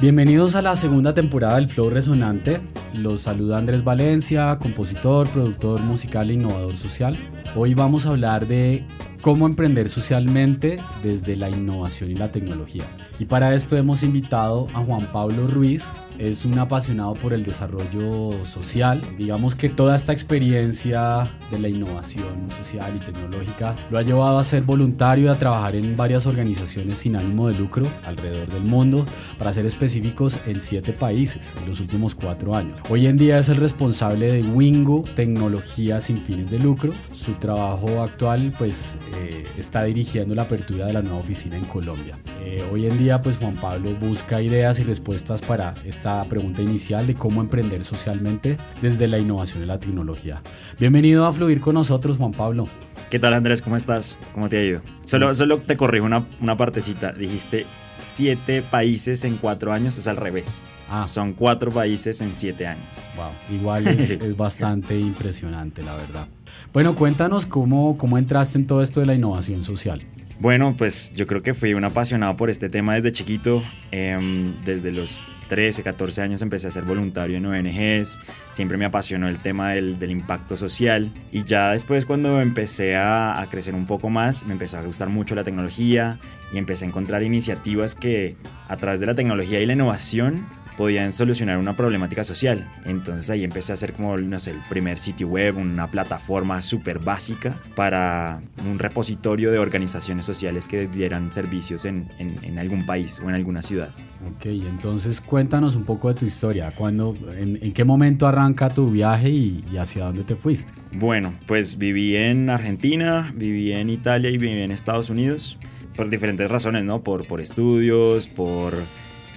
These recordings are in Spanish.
Bienvenidos a la segunda temporada del Flow Resonante. Los saluda Andrés Valencia, compositor, productor musical e innovador social. Hoy vamos a hablar de cómo emprender socialmente desde la innovación y la tecnología. Y para esto hemos invitado a Juan Pablo Ruiz, es un apasionado por el desarrollo social. Digamos que toda esta experiencia de la innovación social y tecnológica lo ha llevado a ser voluntario y a trabajar en varias organizaciones sin ánimo de lucro alrededor del mundo, para ser específicos en siete países en los últimos cuatro años. Hoy en día es el responsable de Wingo, tecnología sin fines de lucro. Su trabajo actual pues eh, está dirigiendo la apertura de la nueva oficina en Colombia. Eh, hoy en día pues Juan Pablo busca ideas y respuestas para esta pregunta inicial de cómo emprender socialmente desde la innovación y la tecnología. Bienvenido a Fluir con nosotros, Juan Pablo. ¿Qué tal Andrés? ¿Cómo estás? ¿Cómo te ha ido? Solo, solo te corrijo una, una partecita. Dijiste siete países en cuatro años, es al revés. Ah. Son cuatro países en siete años. Wow, igual es, es, bastante impresionante, la verdad. Bueno, cuéntanos cómo, cómo entraste en todo esto de la innovación social. Bueno, pues yo creo que fui un apasionado por este tema desde chiquito, em, desde los 13, 14 años empecé a ser voluntario en ONGs, siempre me apasionó el tema del, impacto social. Y ya después cuando empecé a, a, crecer un poco más, me empezó a gustar mucho la tecnología y empecé a encontrar iniciativas que a través de la tecnología y la innovación podían solucionar una problemática social. Entonces ahí empecé a hacer como, no sé, el primer sitio web, una plataforma súper básica para un repositorio de organizaciones sociales que dieran servicios en, en, algún país o en alguna ciudad. Ok, entonces cuéntanos un poco de tu historia. ¿Cuándo, en, qué momento arranca tu viaje y, y hacia dónde te fuiste? Bueno, pues viví en Argentina, viví en Italia y viví en Estados Unidos por diferentes razones, ¿no? Por, por estudios, por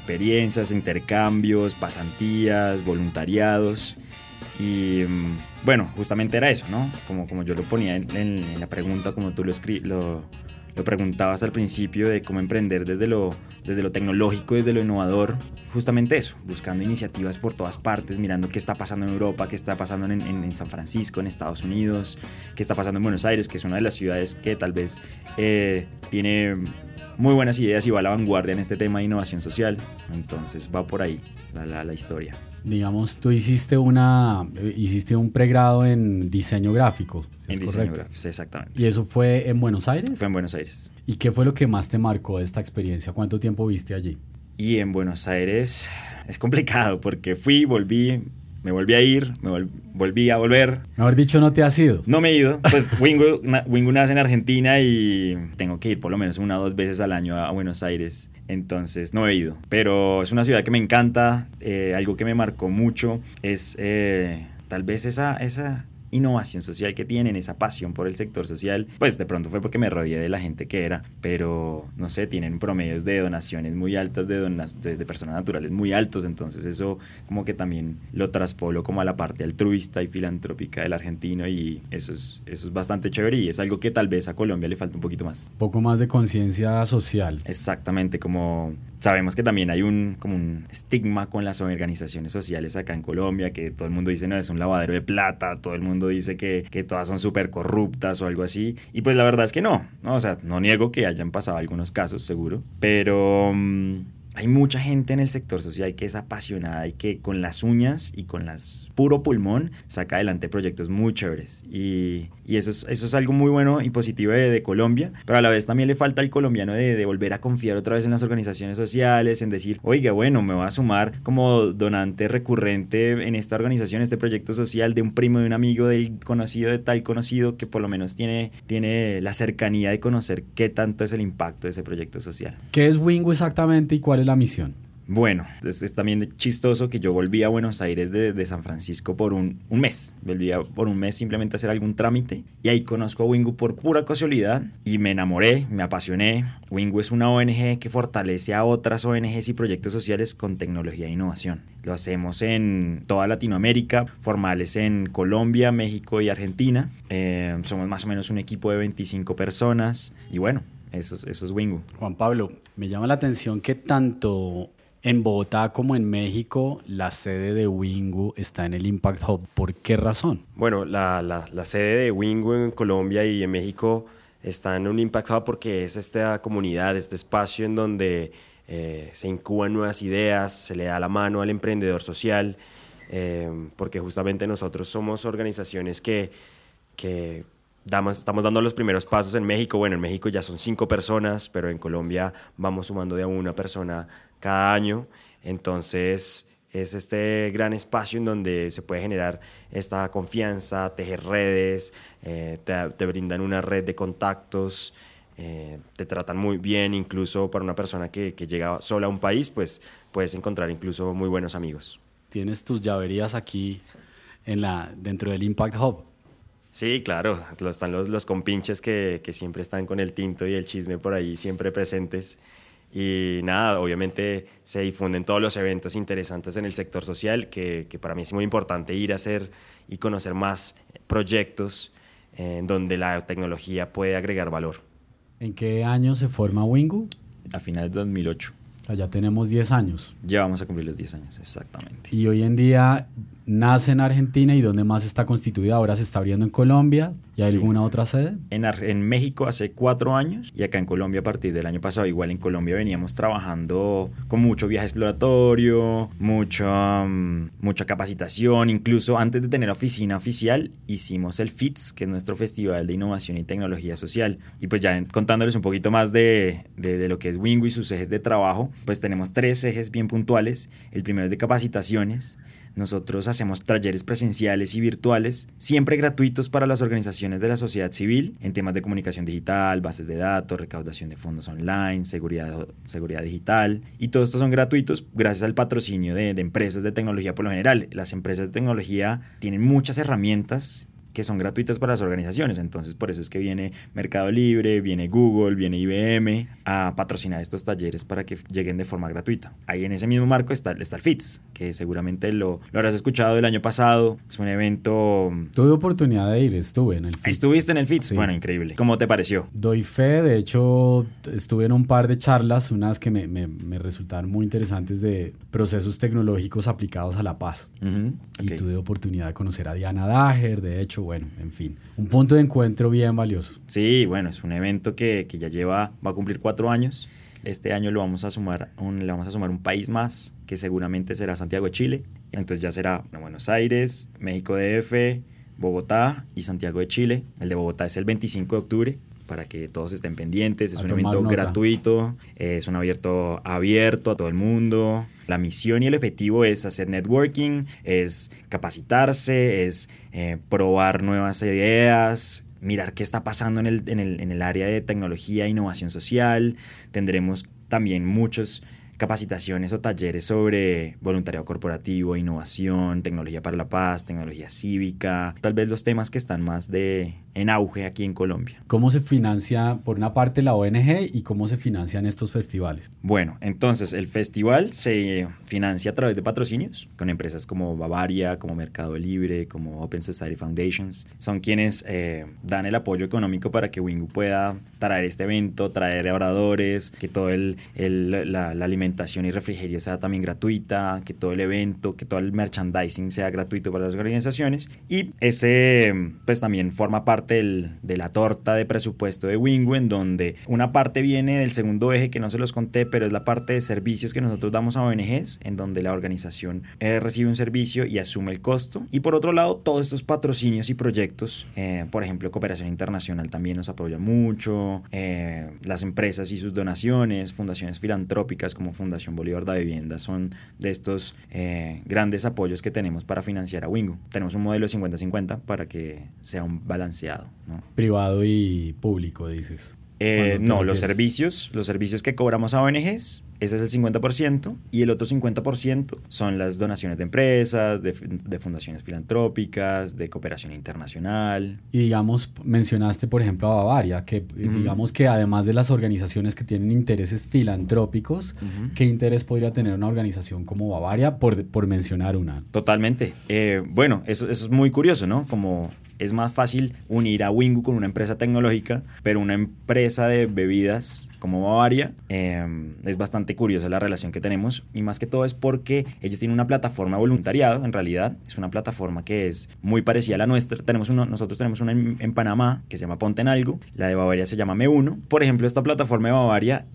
experiencias, intercambios, pasantías, voluntariados. Y mm, bueno, justamente era eso, ¿no? Como, como yo lo ponía en, la pregunta, como tú lo, lo, lo, preguntabas al principio de cómo emprender desde lo, desde lo tecnológico, desde lo innovador. Justamente eso, buscando iniciativas por todas partes, mirando qué está pasando en Europa, qué está pasando en, en, San Francisco, en Estados Unidos, qué está pasando en Buenos Aires, que es una de las ciudades que tal vez eh, tiene muy buenas ideas y va a la vanguardia en este tema de innovación social. Entonces va por ahí la, la, historia. Digamos, tú hiciste una hiciste un pregrado en diseño gráfico. en diseño gráfico, exactamente. ¿Y eso fue en Buenos Aires? Fue en Buenos Aires. ¿Y qué fue lo que más te marcó de esta experiencia? ¿Cuánto tiempo viste allí? Y en Buenos Aires es complicado porque fui, volví, me volví a ir, me volví a volver. Mejor dicho, no te has ido. No me he ido. Pues Wingo, Wingo nace en Argentina y tengo que ir por lo menos una o dos veces al año a Buenos Aires. Entonces no he ido. Pero es una ciudad que me encanta. Eh, algo que me marcó mucho es eh, tal vez esa, esa innovación social que tienen, esa pasión por el sector social, pues de pronto fue porque me rodeé de la gente que era, pero no sé, tienen promedios de donaciones muy altas, de, de, personas naturales muy altos, entonces eso como que también lo traspolo como a la parte altruista y filantrópica del argentino y eso es, eso es bastante chévere y es algo que tal vez a Colombia le falta un poquito más. Poco más de conciencia social. Exactamente, como sabemos que también hay un, como un estigma con las organizaciones sociales acá en Colombia, que todo el mundo dice, no, es un lavadero de plata, todo el mundo dice que, que todas son súper corruptas o algo así. Y pues la verdad es que no, ¿no? O sea, no niego que hayan pasado algunos casos, seguro, pero... Mm, hay mucha gente en el sector social que es apasionada y que con las uñas y con las puro pulmón saca adelante proyectos muy chéveres. Y, y eso, es, eso es algo muy bueno y positivo de, Colombia, pero a la vez también le falta al colombiano de, de, volver a confiar otra vez en las organizaciones sociales, en decir, oiga, bueno, me voy a sumar como donante recurrente en esta organización, este proyecto social de un primo, de un amigo, del conocido, de tal conocido, que por lo menos tiene, tiene la cercanía de conocer qué tanto es el impacto de ese proyecto social. ¿Qué es Wingo exactamente y cuál es la misión? Bueno, es, también chistoso que yo volví a Buenos Aires de, San Francisco por un, mes. Volví por un mes simplemente a hacer algún trámite y ahí conozco a Wingu por pura casualidad y me enamoré, me apasioné. Wingu es una ONG que fortalece a otras ONGs y proyectos sociales con tecnología e innovación. Lo hacemos en toda Latinoamérica, formales en Colombia, México y Argentina. Eh, somos más o menos un equipo de 25 personas y bueno, eso, eso es Wingu. Juan Pablo, me llama la atención que tanto En Bogotá como en México, la sede de Wingu está en el Impact Hub. ¿Por qué razón? Bueno, la, la, sede de Wingu en Colombia y en México está en un Impact Hub porque es esta comunidad, este espacio en donde eh, se incuban nuevas ideas, se le da la mano al emprendedor social, eh, porque justamente nosotros somos organizaciones que, que estamos dando los primeros pasos en México. Bueno, en México ya son cinco personas, pero en Colombia vamos sumando de una persona cada año. Entonces es este gran espacio en donde se puede generar esta confianza, tejer redes, eh, te, brindan una red de contactos, eh, te tratan muy bien, incluso para una persona que, que, llega sola a un país, pues puedes encontrar incluso muy buenos amigos. Tienes tus llaverías aquí en la, dentro del Impact Hub. Sí, claro, están los, los compinches que, que siempre están con el tinto y el chisme por ahí, siempre presentes. Y nada, obviamente se difunden todos los eventos interesantes en el sector social, que, que para mí es muy importante ir a hacer y conocer más proyectos en donde la tecnología puede agregar valor. ¿En qué año se forma Wingu? A finales de 2008. ya tenemos 10 años. Ya vamos a cumplir los 10 años, exactamente. Y hoy en día nace en Argentina y dónde más está constituida. Ahora se está abriendo en Colombia. ¿Y hay alguna otra sede? En, en México hace cuatro años y acá en Colombia a partir del año pasado. Igual en Colombia veníamos trabajando con mucho viaje exploratorio, mucho, mm, mucha capacitación. Incluso antes de tener oficina oficial, hicimos el FITS, que es nuestro Festival de Innovación y Tecnología Social. Y pues ya contándoles un poquito más de, de, de lo que es Wingo y sus ejes de trabajo, pues tenemos tres ejes bien puntuales. El primero es de capacitaciones. Nosotros hacemos talleres presenciales y virtuales, siempre gratuitos para las organizaciones de la sociedad civil en temas de comunicación digital, bases de datos, recaudación de fondos online, seguridad, digital. Y todo esto son gratuitos gracias al patrocinio de, de empresas de tecnología por lo general. Las empresas de tecnología tienen muchas herramientas que son gratuitas para las organizaciones. Entonces, por eso es que viene Mercado Libre, viene Google, viene IBM a patrocinar estos talleres para que lleguen de forma gratuita. Ahí en ese mismo marco está, está el FITS, que seguramente lo, lo habrás escuchado el año pasado. Es un evento... Tuve oportunidad de ir, estuve en el FITS. ¿Estuviste en el FITS? Bueno, increíble. ¿Cómo te pareció? Doy fe, de hecho, estuve en un par de charlas, unas que me, me, me resultaron muy interesantes de procesos tecnológicos aplicados a la paz. Y tuve oportunidad de conocer a Diana Dager, de hecho, bueno, en fin, un punto de encuentro bien valioso. Sí, bueno, es un evento que, que ya lleva, va a cumplir cuatro años. Este año lo vamos a sumar un, le vamos a sumar un país más, que seguramente será Santiago de Chile. Entonces ya será Buenos Aires, México DF, Bogotá y Santiago de Chile. El de Bogotá es el 25 de octubre para que todos estén pendientes. Es un evento gratuito, es un abierto abierto a todo el mundo. La misión y el objetivo es hacer networking, es capacitarse, es eh, probar nuevas ideas, mirar qué está pasando en el, en, el, en el área de tecnología e innovación social. Tendremos también muchos capacitaciones o talleres sobre voluntariado corporativo, innovación, tecnología para la paz, tecnología cívica, tal vez los temas que están más de en auge aquí en Colombia. ¿Cómo se financia por una parte la ONG y cómo se financian estos festivales? Bueno, entonces el festival se financia a través de patrocinios con empresas como Bavaria, como Mercado Libre, como Open Society Foundations. Son quienes eh, dan el apoyo económico para que Wingu pueda traer este evento, traer oradores, que todo el, el la, la alimentación alimentación y refrigerio sea también gratuita, que todo el evento, que todo el merchandising sea gratuito para las organizaciones. Y ese pues también forma parte del, de la torta de presupuesto de Wingu, en donde una parte viene del segundo eje que no se los conté, pero es la parte de servicios que nosotros damos a ONGs, en donde la organización eh, recibe un servicio y asume el costo. Y por otro lado, todos estos patrocinios y proyectos, eh, por ejemplo, Cooperación Internacional también nos apoya mucho, eh, las empresas y sus donaciones, fundaciones filantrópicas como Fundación Bolívar da Vivienda son de estos eh, grandes apoyos que tenemos para financiar a Wingo. Tenemos un modelo de 50-50 para que sea un balanceado. Privado y público, dices. Eh, no, los servicios, los servicios que cobramos a ONGs ese es el 50% y el otro 50% son las donaciones de empresas, de, fundaciones filantrópicas, de cooperación internacional. Y digamos, mencionaste por ejemplo a Bavaria, que digamos que además de las organizaciones que tienen intereses filantrópicos, ¿qué interés podría tener una organización como Bavaria por, por mencionar una? Totalmente. Eh, bueno, eso, eso es muy curioso, ¿no? Como es más fácil unir a Wingu con una empresa tecnológica, pero una empresa de bebidas como Bavaria eh, es bastante bastante curiosa la relación que tenemos y más que todo es porque ellos tienen una plataforma de voluntariado, en realidad es una plataforma que es muy parecida a la nuestra. Tenemos uno, nosotros tenemos una en, Panamá que se llama Ponte en Algo, la de Bavaria se llama Me1. Por ejemplo, esta plataforma de Bavaria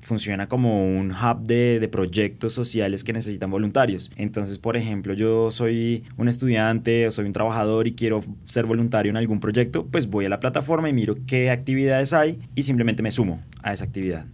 funciona como un hub de, de proyectos sociales que necesitan voluntarios. Entonces, por ejemplo, yo soy un estudiante o soy un trabajador y quiero ser voluntario en algún proyecto, pues voy a la plataforma y miro qué actividades hay y simplemente me sumo a esa actividad.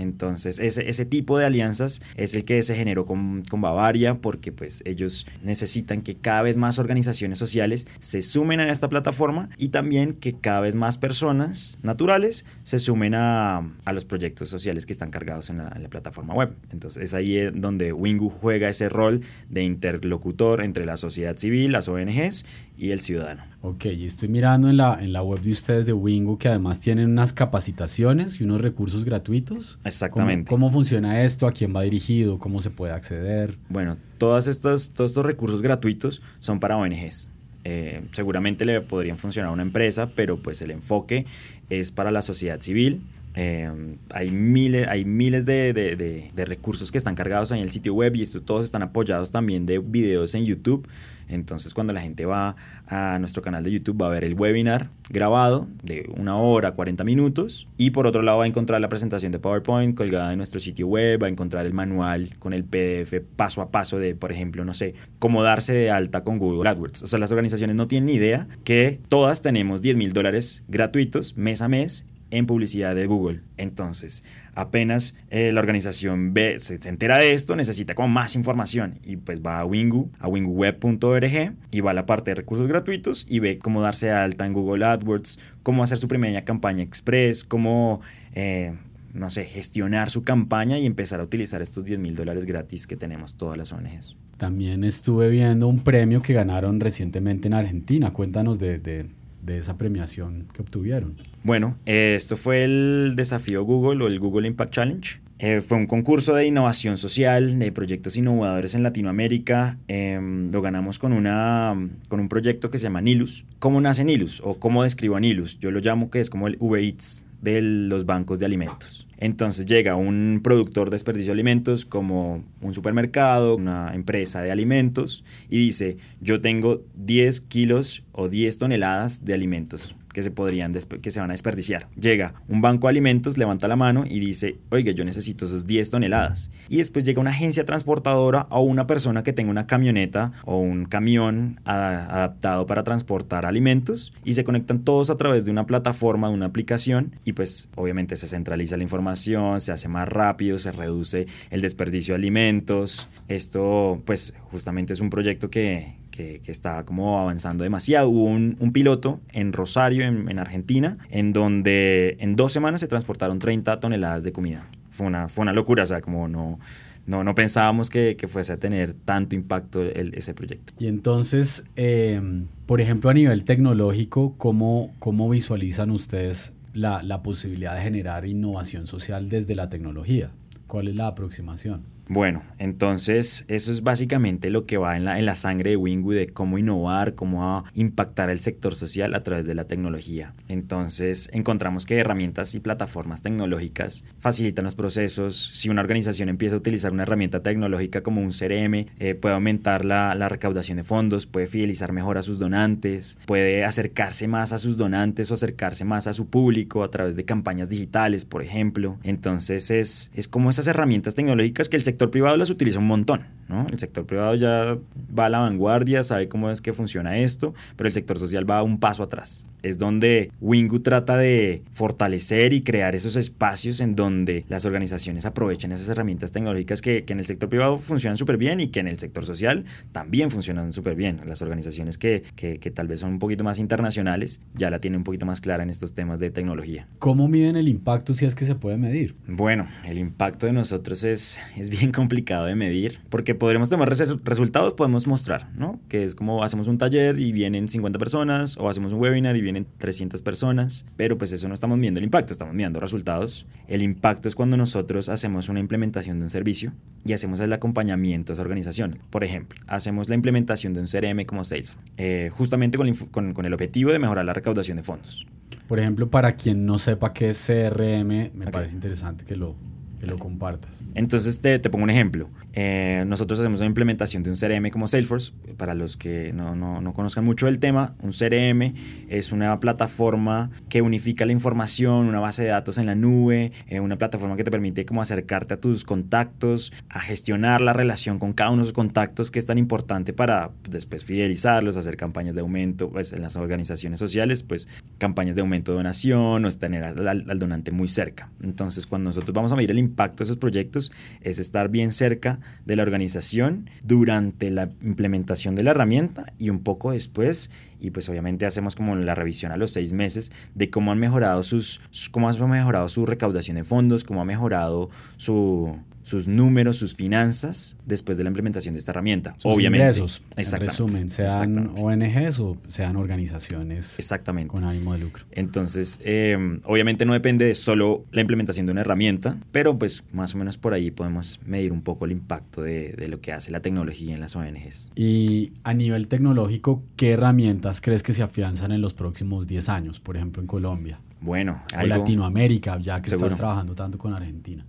Entonces, ese, ese tipo de alianzas es el que se generó con, Bavaria porque pues ellos necesitan que cada vez más organizaciones sociales se sumen a esta plataforma y también que cada vez más personas naturales se sumen a, los proyectos sociales que están cargados en la, en la, plataforma web. Entonces, es ahí donde Wingu juega ese rol de interlocutor entre la sociedad civil, las ONGs y el ciudadano. Ok, y estoy mirando en la, en la web de ustedes de Wingu que además tienen unas capacitaciones y unos recursos gratuitos. Exactamente. ¿Cómo, funciona esto? ¿A quién va dirigido? ¿Cómo se puede acceder? Bueno, todos estos, todos estos recursos gratuitos son para ONGs. Eh, seguramente le podrían funcionar a una empresa, pero pues el enfoque es para la sociedad civil. Eh, hay miles, hay miles de, de, de, recursos que están cargados en el sitio web y estos todos están apoyados también de videos en YouTube. Entonces cuando la gente va a nuestro canal de YouTube va a ver el webinar grabado de una hora, 40 minutos. Y por otro lado va a encontrar la presentación de PowerPoint colgada en nuestro sitio web, va a encontrar el manual con el PDF paso a paso de, por ejemplo, no sé, cómo darse de alta con Google AdWords. O sea, las organizaciones no tienen ni idea que todas tenemos 10 mil dólares gratuitos mes a mes en publicidad de Google. Entonces, apenas eh, la organización se, entera de esto, necesita como más información y pues va a Wingu, a winguweb.org y va a la parte de recursos gratuitos y ve cómo darse alta en Google AdWords, cómo hacer su primera campaña express, cómo... Eh, no sé, gestionar su campaña y empezar a utilizar estos 10 mil dólares gratis que tenemos todas las ONGs. También estuve viendo un premio que ganaron recientemente en Argentina. Cuéntanos de, de esa premiación que obtuvieron? Bueno, eh, esto fue el desafío Google o el Google Impact Challenge. Eh, fue un concurso de innovación social, de proyectos innovadores en Latinoamérica. Eh, lo ganamos con, una, con un proyecto que se llama Nilus. ¿Cómo nace Nilus o cómo describo a Nilus? Yo lo llamo que es como el Uber Eats de los bancos de alimentos. Entonces llega un productor de desperdicio de alimentos como un supermercado, una empresa de alimentos y dice, yo tengo 10 kilos o 10 toneladas de alimentos que se podrían que se van a desperdiciar. Llega un banco de alimentos, levanta la mano y dice, oiga, yo necesito esos 10 toneladas. Y después llega una agencia transportadora o una persona que tenga una camioneta o un camión adaptado para transportar alimentos y se conectan todos a través de una plataforma, de una aplicación y pues obviamente se centraliza la información, se hace más rápido, se reduce el desperdicio de alimentos. Esto pues justamente es un proyecto que, que, que está como avanzando demasiado. Hubo un, piloto en Rosario, en, en, Argentina, en donde en dos semanas se transportaron 30 toneladas de comida. Fue una, fue una locura, o sea, como no, no, no pensábamos que, que fuese a tener tanto impacto ese proyecto. Y entonces, eh, por ejemplo, a nivel tecnológico, ¿cómo, cómo visualizan ustedes la, la posibilidad de generar innovación social desde la tecnología? ¿Cuál es la aproximación? Bueno, entonces eso es básicamente lo que va en la, en la sangre de Wingu de cómo innovar, cómo impactar el sector social a través de la tecnología. Entonces encontramos que herramientas y plataformas tecnológicas facilitan los procesos. Si una organización empieza a utilizar una herramienta tecnológica como un CRM, eh, puede aumentar la, la recaudación de fondos, puede fidelizar mejor a sus donantes, puede acercarse más a sus donantes o acercarse más a su público a través de campañas digitales, por ejemplo. Entonces es, es como esas herramientas tecnológicas que el sector sector privado las utiliza un montón, ¿no? El sector privado ya va a la vanguardia, sabe cómo es que funciona esto, pero el sector social va un paso atrás. Es donde Wingu trata de fortalecer y crear esos espacios en donde las organizaciones aprovechen esas herramientas tecnológicas que, que en el sector privado funcionan súper bien y que en el sector social también funcionan súper bien. Las organizaciones que, que, que tal vez son un poquito más internacionales ya la tienen un poquito más clara en estos temas de tecnología. ¿Cómo miden el impacto si es que se puede medir? Bueno, el impacto de nosotros es, es bien complicado de medir, porque podremos tomar res resultados, podemos mostrar, ¿no? Que es como hacemos un taller y vienen 50 personas, o hacemos un webinar y vienen 300 personas, pero pues eso no estamos midiendo el impacto, estamos midiendo resultados. El impacto es cuando nosotros hacemos una implementación de un servicio y hacemos el acompañamiento a esa organización. Por ejemplo, hacemos la implementación de un CRM como Salesforce, eh, justamente con, con, con el objetivo de mejorar la recaudación de fondos. Por ejemplo, para quien no sepa qué es CRM, me okay. parece interesante que lo que lo compartas. Entonces te, te pongo un ejemplo. Eh, nosotros hacemos una implementación de un CRM como Salesforce. Para los que no, no, no, conozcan mucho el tema, un CRM es una plataforma que unifica la información, una base de datos en la nube, eh, una plataforma que te permite como acercarte a tus contactos, a gestionar la relación con cada uno de esos contactos que es tan importante para después fidelizarlos, hacer campañas de aumento pues, en las organizaciones sociales, pues campañas de aumento de donación o es tener al, al donante muy cerca. Entonces cuando nosotros vamos a medir el impacto de esos proyectos es estar bien cerca de la organización durante la implementación de la herramienta y un poco después y pues obviamente hacemos como la revisión a los seis meses de cómo han mejorado sus, cómo ha mejorado su recaudación de fondos, cómo ha mejorado su, sus números, sus finanzas después de la implementación de esta herramienta. Sus obviamente. Ingresos, en resumen, sean ONGs o sean organizaciones Exactamente. con ánimo de lucro. Entonces, eh, obviamente no depende de solo la implementación de una herramienta, pero pues más o menos por ahí podemos medir un poco el impacto de, de lo que hace la tecnología en las ONGs. Y a nivel tecnológico, ¿qué herramientas crees que se afianzan en los próximos 10 años, por ejemplo en Colombia? Bueno, o Latinoamérica, ya que estás trabajando tanto con Argentina.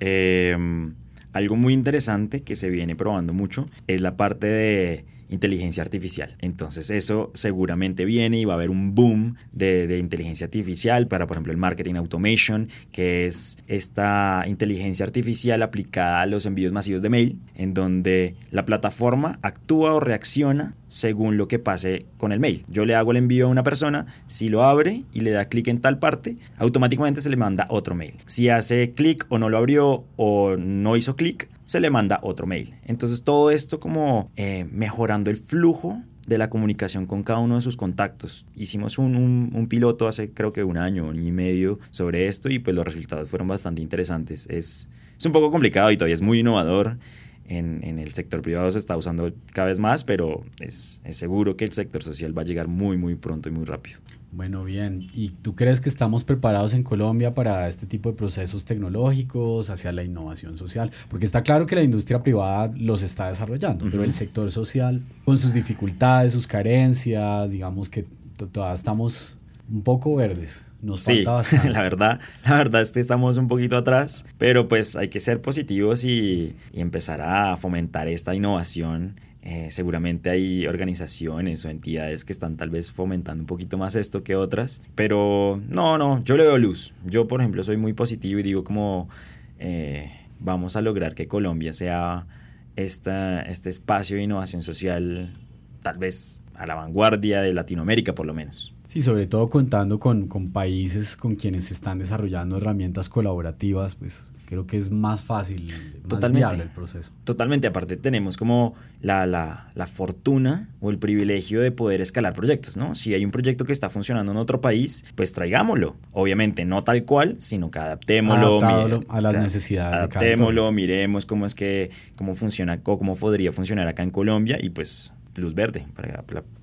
Eh, algo muy interesante que se viene probando mucho es la parte de inteligencia artificial. Entonces eso seguramente viene y va a haber un boom de, inteligencia artificial para, por ejemplo, el marketing automation, que es esta inteligencia artificial aplicada a los envíos masivos de mail, en donde la plataforma actúa o reacciona según lo que pase con el mail. Yo le hago el envío a una persona, si lo abre y le da clic en tal parte, automáticamente se le manda otro mail. Si hace clic o no lo abrió o no hizo clic, se le manda otro mail. Entonces todo esto como eh, mejorando el flujo de la comunicación con cada uno de sus contactos. Hicimos un, un, piloto hace creo que un año, año y medio sobre esto y pues los resultados fueron bastante interesantes. Es, es un poco complicado y todavía es muy innovador. En, en, el sector privado se está usando cada vez más, pero es, es seguro que el sector social va a llegar muy, muy pronto y muy rápido. Bueno, bien. ¿Y tú crees que estamos preparados en Colombia para este tipo de procesos tecnológicos, hacia la innovación social? Porque está claro que la industria privada los está desarrollando, uh -huh. pero el sector social, con sus dificultades, sus carencias, digamos que todavía estamos un poco verdes. Nos sí, falta bastante. la verdad, la verdad es que estamos un poquito atrás, pero pues hay que ser positivos y, y empezar a fomentar esta innovación eh, seguramente hay organizaciones o entidades que están tal vez fomentando un poquito más esto que otras, pero no, no, yo le veo luz. Yo, por ejemplo, soy muy positivo y digo como eh, vamos a lograr que Colombia sea esta, este espacio de innovación social tal vez a la vanguardia de Latinoamérica por lo menos. Sí, sobre todo contando con, con países con quienes se están desarrollando herramientas colaborativas, pues creo que es más fácil, más Totalmente. viable el proceso. Totalmente, aparte tenemos como la, la, la, fortuna o el privilegio de poder escalar proyectos, ¿no? Si hay un proyecto que está funcionando en otro país, pues traigámoslo. Obviamente no tal cual, sino que adaptémoslo. A las necesidades adaptémoslo, de cada miremos cómo es que, cómo funciona, cómo podría funcionar acá en Colombia y pues luz verde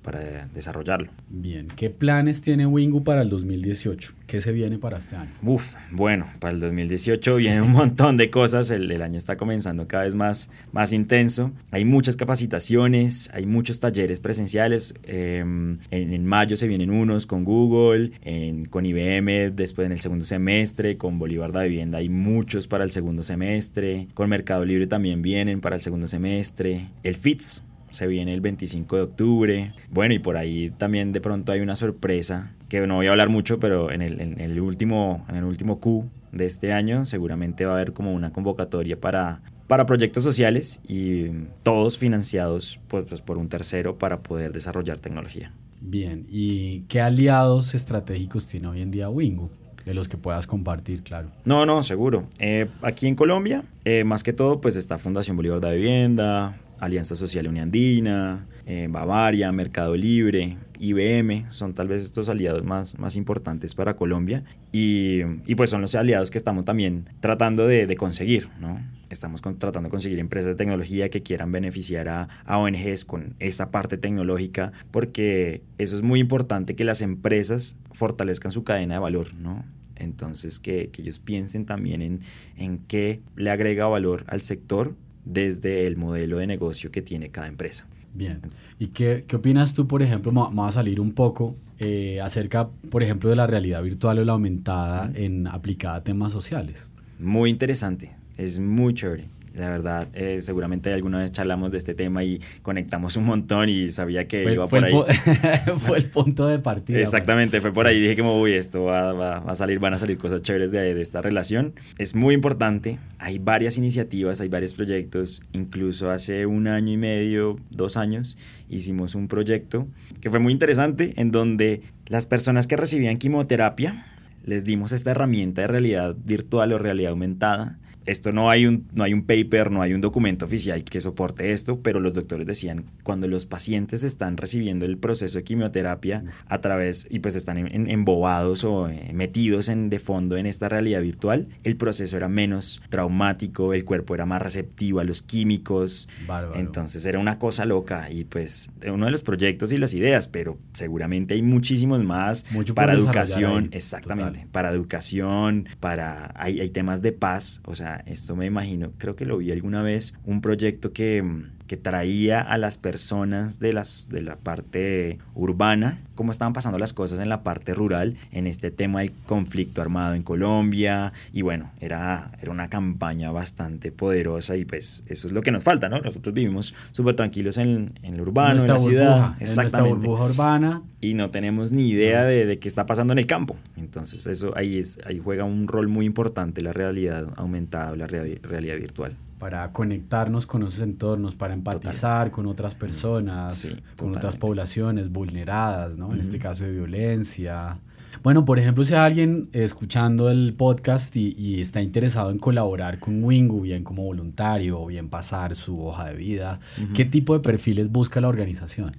para, desarrollarlo. Bien, ¿qué planes tiene Wingu para el 2018? ¿Qué se viene para este año? Uf, bueno, para el 2018 viene un montón de cosas, el, el, año está comenzando cada vez más, más intenso, hay muchas capacitaciones, hay muchos talleres presenciales, eh, en, en, mayo se vienen unos con Google, en, con IBM después en el segundo semestre, con Bolívar da Vivienda hay muchos para el segundo semestre, con Mercado Libre también vienen para el segundo semestre, el FITS, se viene el 25 de octubre. Bueno, y por ahí también de pronto hay una sorpresa que no voy a hablar mucho, pero en el, en el, último, en el último Q de este año seguramente va a haber como una convocatoria para, para proyectos sociales y todos financiados pues, pues, por un tercero para poder desarrollar tecnología. Bien, ¿y qué aliados estratégicos tiene hoy en día Wingu? de los que puedas compartir, claro. No, no, seguro. Eh, aquí en Colombia, eh, más que todo, pues está Fundación Bolívar de Vivienda, Alianza Social Uniandina, eh, Bavaria, Mercado Libre, IBM, son tal vez estos aliados más, más importantes para Colombia y, y, pues son los aliados que estamos también tratando de, de conseguir, ¿no? Estamos con, tratando de conseguir empresas de tecnología que quieran beneficiar a, a ONGs con esta parte tecnológica porque eso es muy importante que las empresas fortalezcan su cadena de valor, ¿no? Entonces que, que ellos piensen también en, en qué le agrega valor al sector desde el modelo de negocio que tiene cada empresa. Bien. ¿Y qué, qué opinas tú, por ejemplo, vamos a salir un poco eh, acerca, por ejemplo, de la realidad virtual o la aumentada en aplicada a temas sociales? Muy interesante, es muy chévere. La verdad, eh, seguramente alguna vez charlamos de este tema y conectamos un montón y sabía que iba por ahí. fue el punto de partida. Pues. Exactamente, fue por ahí. Dije como, uy, esto va, va, a salir, van a salir cosas chéveres de, de, esta relación. Es muy importante. Hay varias iniciativas, hay varios proyectos. Incluso hace un año y medio, dos años, hicimos un proyecto que fue muy interesante en donde las personas que recibían quimioterapia les dimos esta herramienta de realidad virtual o realidad aumentada esto no hay, un, no hay un paper, no hay un documento oficial que soporte esto, pero los doctores decían, cuando los pacientes están recibiendo el proceso de quimioterapia a través, y pues están embobados o eh, metidos en, de fondo en esta realidad virtual, el proceso era menos traumático, el cuerpo era más receptivo a los químicos, entonces era una cosa loca y pues uno de los proyectos y las ideas, pero seguramente hay muchísimos más para educación, exactamente, para educación, para, hay, hay temas de paz, o sea, esto me imagino, creo que lo vi alguna vez, un proyecto que que traía a las personas de, las, de la parte urbana, cómo estaban pasando las cosas en la parte rural, en este tema del conflicto armado en Colombia. Y bueno, era, era una campaña bastante poderosa y pues eso es lo que nos falta, ¿no? Nosotros vivimos súper tranquilos en, en, lo urbano, en, la ciudad. Exactamente. En burbuja urbana. Y no tenemos ni idea de, de, qué está pasando en el campo. Entonces eso ahí, es, ahí juega un rol muy importante la realidad aumentada, la realidad virtual para conectarnos con esos entornos, para empatizar con otras personas, con otras poblaciones vulneradas, ¿no? En este caso de violencia. Bueno, por ejemplo, si hay alguien escuchando el podcast y, está interesado en colaborar con Wingu, bien como voluntario o bien pasar su hoja de vida, ¿qué tipo de perfiles busca la organización?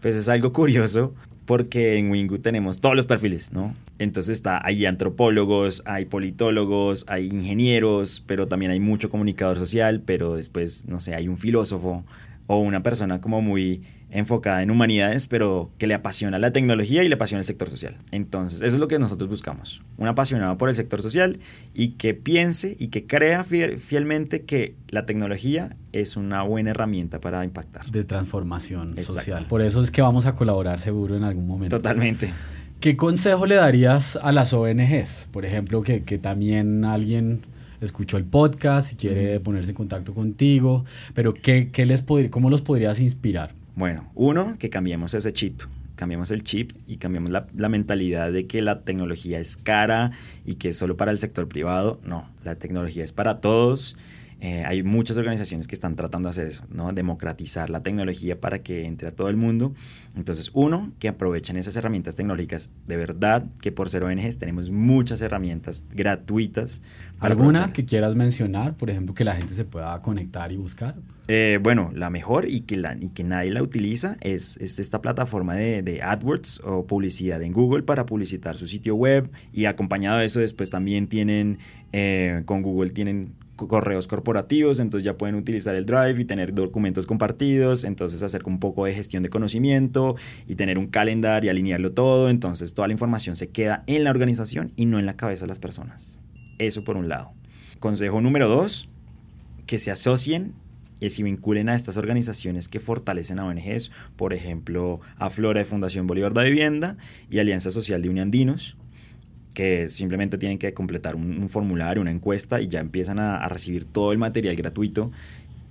Pues es algo curioso porque en Wingu tenemos todos los perfiles, ¿no? Entonces está, hay antropólogos, hay politólogos, hay ingenieros, pero también hay mucho comunicador social, pero después, no sé, hay un filósofo o una persona como muy enfocada en humanidades, pero que le apasiona la tecnología y le apasiona el sector social. Entonces, eso es lo que nosotros buscamos. Un apasionado por el sector social y que piense y que crea fielmente que la tecnología es una buena herramienta para impactar. De transformación social. Por eso es que vamos a colaborar seguro en algún momento. Totalmente. ¿Qué consejo le darías a las ONGs? Por ejemplo, que, que también alguien escuchó el podcast y quiere ponerse en contacto contigo, pero ¿qué, qué les ¿cómo los podrías inspirar? Bueno, uno, que cambiemos ese chip, cambiamos el chip y cambiamos la, la, mentalidad de que la tecnología es cara y que es solo para el sector privado. No, la tecnología es para todos eh, hay muchas organizaciones que están tratando de hacer eso, ¿no? Democratizar la tecnología para que entre a todo el mundo. Entonces, uno, que aprovechen esas herramientas tecnológicas. De verdad que por ser ONGs tenemos muchas herramientas gratuitas. ¿Alguna que quieras mencionar? Por ejemplo, que la gente se pueda conectar y buscar. Eh, bueno, la mejor y que, la, y que nadie la utiliza es, es esta plataforma de, de, AdWords o publicidad en Google para publicitar su sitio web y acompañado de eso después también tienen, eh, con Google tienen correos corporativos, entonces ya pueden utilizar el Drive y tener documentos compartidos, entonces hacer un poco de gestión de conocimiento y tener un calendario y alinearlo todo, entonces toda la información se queda en la organización y no en la cabeza de las personas. Eso por un lado. Consejo número dos, que se asocien y se vinculen a estas organizaciones que fortalecen a ONGs, por ejemplo, a Flora de Fundación Bolívar de Vivienda y Alianza Social de Uniandinos que simplemente tienen que completar un, formulario, una encuesta y ya empiezan a, a, recibir todo el material gratuito.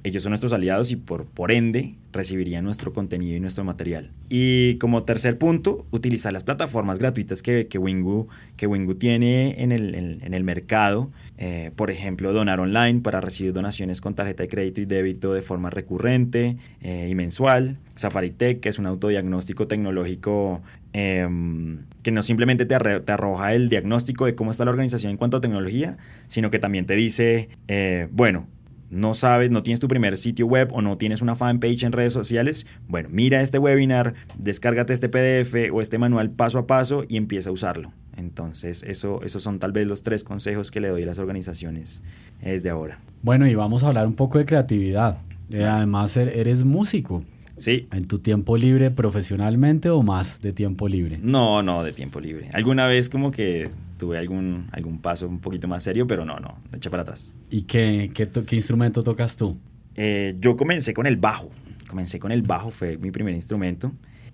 Ellos son nuestros aliados y por, por ende recibirían nuestro contenido y nuestro material. Y como tercer punto, utilizar las plataformas gratuitas que, que, Wingu, que Wingu tiene en el, en, el mercado. Eh, por ejemplo, donar online para recibir donaciones con tarjeta de crédito y débito de forma recurrente eh, y mensual. Safari Tech, que es un autodiagnóstico tecnológico em, que no simplemente te, te, arroja el diagnóstico de cómo está la organización en cuanto a tecnología, sino que también te dice, eh, bueno, no sabes, no tienes tu primer sitio web o no tienes una fanpage en redes sociales, bueno, mira este webinar, descárgate este PDF o este manual paso a paso y empieza a usarlo. Entonces, eso, esos son tal vez los tres consejos que le doy a las organizaciones desde ahora. Bueno, y vamos a hablar un poco de creatividad. Eh, además, er, eres músico. Sí. ¿En tu tiempo libre profesionalmente o más de tiempo libre? No, no, de tiempo libre. Alguna vez como que tuve algún, algún paso un poquito más serio, pero no, no, eché para atrás. ¿Y qué, qué, qué instrumento tocas tú? Eh, yo comencé con el bajo. Comencé con el bajo, fue mi primer instrumento.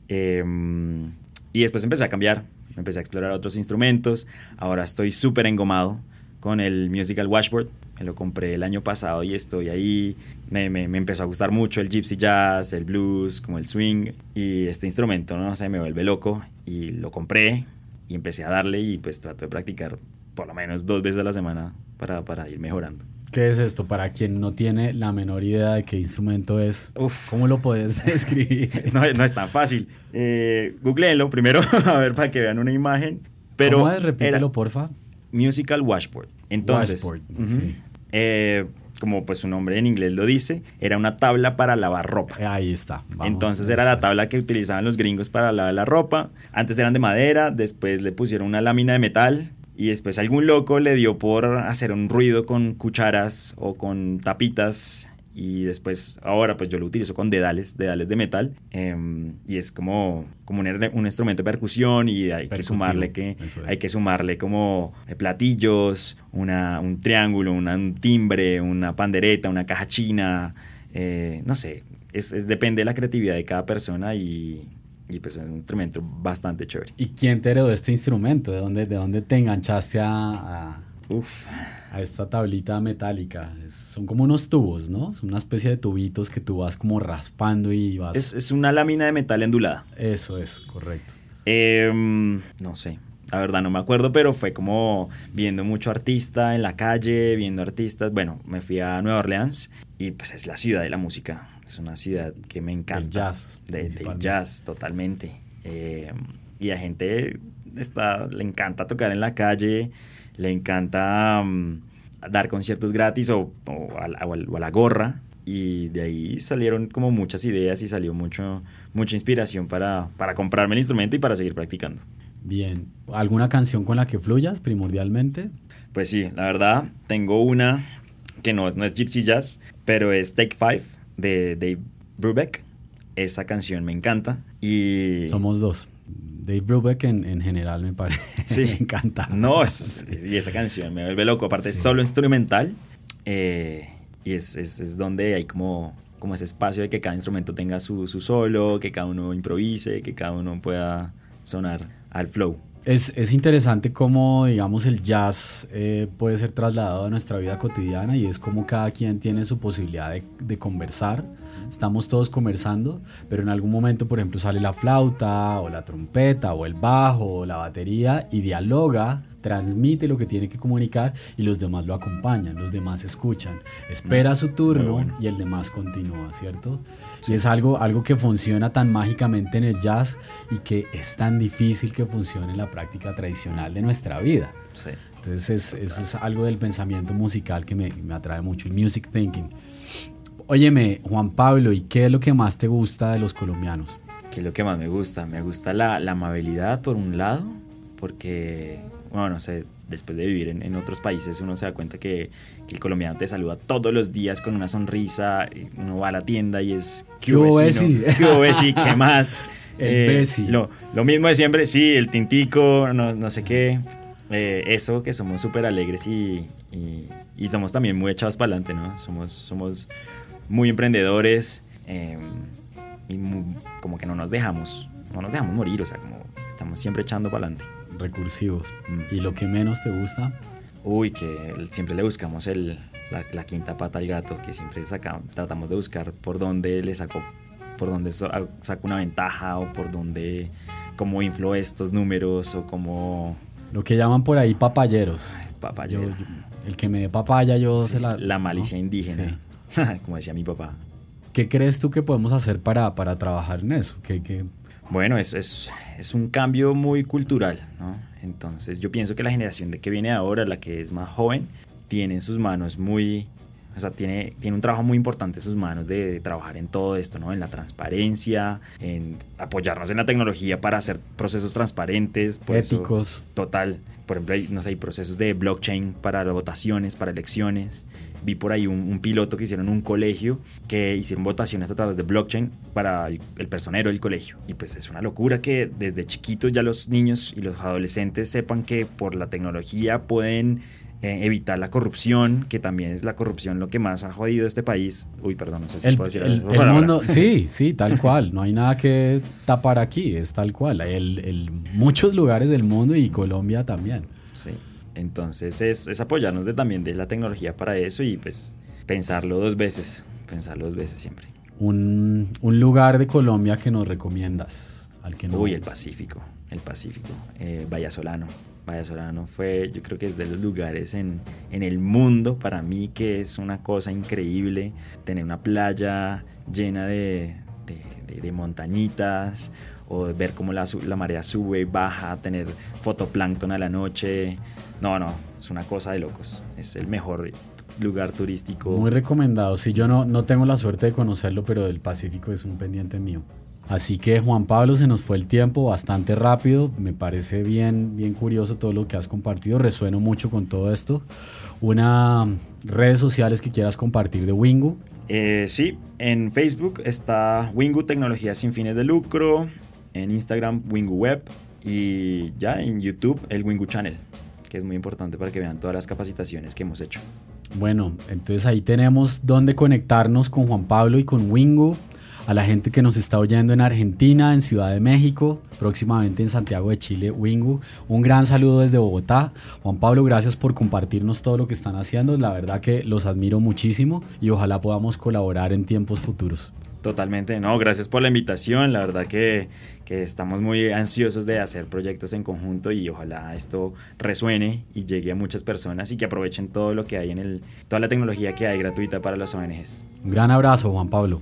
Em, y después empecé a cambiar, empecé a explorar otros instrumentos. Ahora estoy súper engomado con el Musical Washboard. Me lo compré el año pasado y estoy ahí. Me, me, me, empezó a gustar mucho el gypsy jazz, el blues, como el swing. Y este instrumento, no sé, me vuelve loco. Y lo compré y empecé a darle y pues trato de practicar por lo menos dos veces a la semana para, para ir mejorando. ¿Qué es esto? Para quien no tiene la menor idea de qué instrumento es, Uf. ¿cómo lo puedes describir? no, no, es tan fácil. Eh, googleenlo primero, a ver, para que vean una imagen. Pero ¿Cómo es? Repítelo, porfa. Musical Washboard. Entonces, Washboard, sí. eh, como pues su nombre en inglés lo dice, era una tabla para lavar ropa. Ahí está. Vamos, Entonces era la tabla que utilizaban los gringos para lavar la ropa. Antes eran de madera, después le pusieron una lámina de metal y después algún loco le dio por hacer un ruido con cucharas o con tapitas y después ahora pues yo lo utilizo con dedales, dedales de metal eh, y es como, como un, un, instrumento de percusión y hay que sumarle que es. hay que sumarle como platillos, una, un triángulo, una, un timbre, una pandereta, una caja china, eh, no sé, es, es, depende de la creatividad de cada persona y, y pues es un instrumento bastante chévere. ¿Y quién te heredó este instrumento? ¿De dónde, de dónde te enganchaste a, a, Uf. a esta tablita metálica? Es, son como unos tubos, ¿no? Es una especie de tubitos que tú vas como raspando y vas... Es, es una lámina de metal endulada. Eso es, correcto. Eh, no sé, la verdad no me acuerdo, pero fue como viendo mucho artista en la calle, viendo artistas. Bueno, me fui a Nueva Orleans y pues es la ciudad de la música. Es una ciudad que me encanta. El jazz. De, del jazz, totalmente. Eh, y a gente está, le encanta tocar en la calle, le encanta um, dar conciertos gratis o, o, a, o, a, la gorra. Y de ahí salieron como muchas ideas y salió mucho, mucha inspiración para, para comprarme el instrumento y para seguir practicando. Bien. ¿Alguna canción con la que fluyas primordialmente? Pues sí, la verdad, tengo una que no, no es Gypsy Jazz, pero es Take Five de Dave Brubeck. Esa canción me encanta. Y... Somos dos. Dave Brubeck en, en general me parece. Sí. me encanta. No, es, y esa canción me vuelve loco. Aparte, sí. es solo instrumental. Eh, y es, es, es, donde hay como, como ese espacio de que cada instrumento tenga su, su solo, que cada uno improvise, que cada uno pueda sonar al flow. Es, es, interesante cómo, digamos, el jazz eh, puede ser trasladado a nuestra vida cotidiana y es como cada quien tiene su posibilidad de, de, conversar. Estamos todos conversando, pero en algún momento, por ejemplo, sale la flauta o la trompeta o el bajo o la batería y dialoga, transmite lo que tiene que comunicar y los demás lo acompañan, los demás escuchan. Espera su turno bueno. y el demás continúa, ¿cierto? Sí. Y es algo, algo que funciona tan mágicamente en el jazz y que es tan difícil que funcione en la práctica tradicional de nuestra vida. Sí. Entonces es, eso es algo del pensamiento musical que me, me, atrae mucho, el music thinking. Óyeme, Juan Pablo, ¿y qué es lo que más te gusta de los colombianos? ¿Qué es lo que más me gusta? Me gusta la, la amabilidad por un lado, porque, bueno, no sé, después de vivir en, en, otros países uno se da cuenta que, que, el colombiano te saluda todos los días con una sonrisa, uno va a la tienda y es ¿qué? ¿Qué? ¿Qué más? el eh. Lo, lo, mismo de siempre, sí, el tintico, no, no sé qué. Eh, eso, que somos súper alegres y, y, y, somos también muy echados para adelante, ¿no? Somos, somos muy emprendedores eh, y muy, como que no nos dejamos, no nos dejamos morir, o sea, como estamos siempre echando para adelante. Recursivos. ¿Y lo que menos te gusta? Uy, que siempre le buscamos el, la, la, quinta pata al gato, que siempre saca, tratamos de buscar por dónde le saco, por dónde saco una ventaja o por dónde, cómo inflo estos números o cómo... Lo que llaman por ahí papayeros. Papayero. El que me dé papaya yo sí, se la... La malicia ¿no? indígena, sí. como decía mi papá. ¿Qué crees tú que podemos hacer para, para trabajar en eso? ¿Qué, qué... Bueno, es, es, es, un cambio muy cultural, ¿no? Entonces yo pienso que la generación de que viene ahora, la que es más joven, tiene en sus manos muy... O sea, tiene, tiene un trabajo muy importante en sus manos de, de, trabajar en todo esto, ¿no? En la transparencia, en apoyarnos en la tecnología para hacer procesos transparentes. Por. Eso, total. Por ejemplo, hay, no sé, hay procesos de blockchain para votaciones, para elecciones. Vi por ahí un, un, piloto que hicieron un colegio que hicieron votaciones a través de blockchain para el, el, personero del colegio. Y pues es una locura que desde chiquitos ya los niños y los adolescentes sepan que por la tecnología pueden eh, evitar la corrupción, que también es la corrupción lo que más ha jodido este país. Uy, perdón, no sé si el, puedo decir el, el mundo, Sí, sí, tal cual. No hay nada que tapar aquí, es tal cual. Hay el, muchos lugares del mundo y Colombia también. Sí. Entonces es, es apoyarnos de, también de la tecnología para eso y pues pensarlo dos veces, pensarlo dos veces siempre. Un, un lugar de Colombia que nos recomiendas, al que no... Uy, el Pacífico, el Pacífico, eh, Vallasolano. Vallasolano fue, yo creo que es de los lugares en, en, el mundo para mí que es una cosa increíble tener una playa llena de, de, de, de montañitas o ver cómo la, la, marea sube y baja, tener fotoplancton a la noche. No, no, es una cosa de locos. Es el mejor lugar turístico. Muy recomendado. Sí, yo no, no tengo la suerte de conocerlo, pero el Pacífico es un pendiente mío. Así que Juan Pablo, se nos fue el tiempo bastante rápido. Me parece bien, bien curioso todo lo que has compartido. Resueno mucho con todo esto. Una redes sociales que quieras compartir de Wingu. Eh, sí, en Facebook está Wingu Tecnología sin fines de lucro. En Instagram Wingu Web. Y ya en YouTube el Wingu Channel, que es muy importante para que vean todas las capacitaciones que hemos hecho. Bueno, entonces ahí tenemos donde conectarnos con Juan Pablo y con Wingu a la gente que nos está oyendo en Argentina, en Ciudad de México, próximamente en Santiago de Chile, Wingu. Un gran saludo desde Bogotá. Juan Pablo, gracias por compartirnos todo lo que están haciendo. La verdad que los admiro muchísimo y ojalá podamos colaborar en tiempos futuros. Totalmente, no, gracias por la invitación. La verdad que, que, estamos muy ansiosos de hacer proyectos en conjunto y ojalá esto resuene y llegue a muchas personas y que aprovechen todo lo que hay en el, toda la tecnología que hay gratuita para las ONGs. Un gran abrazo, Juan Pablo.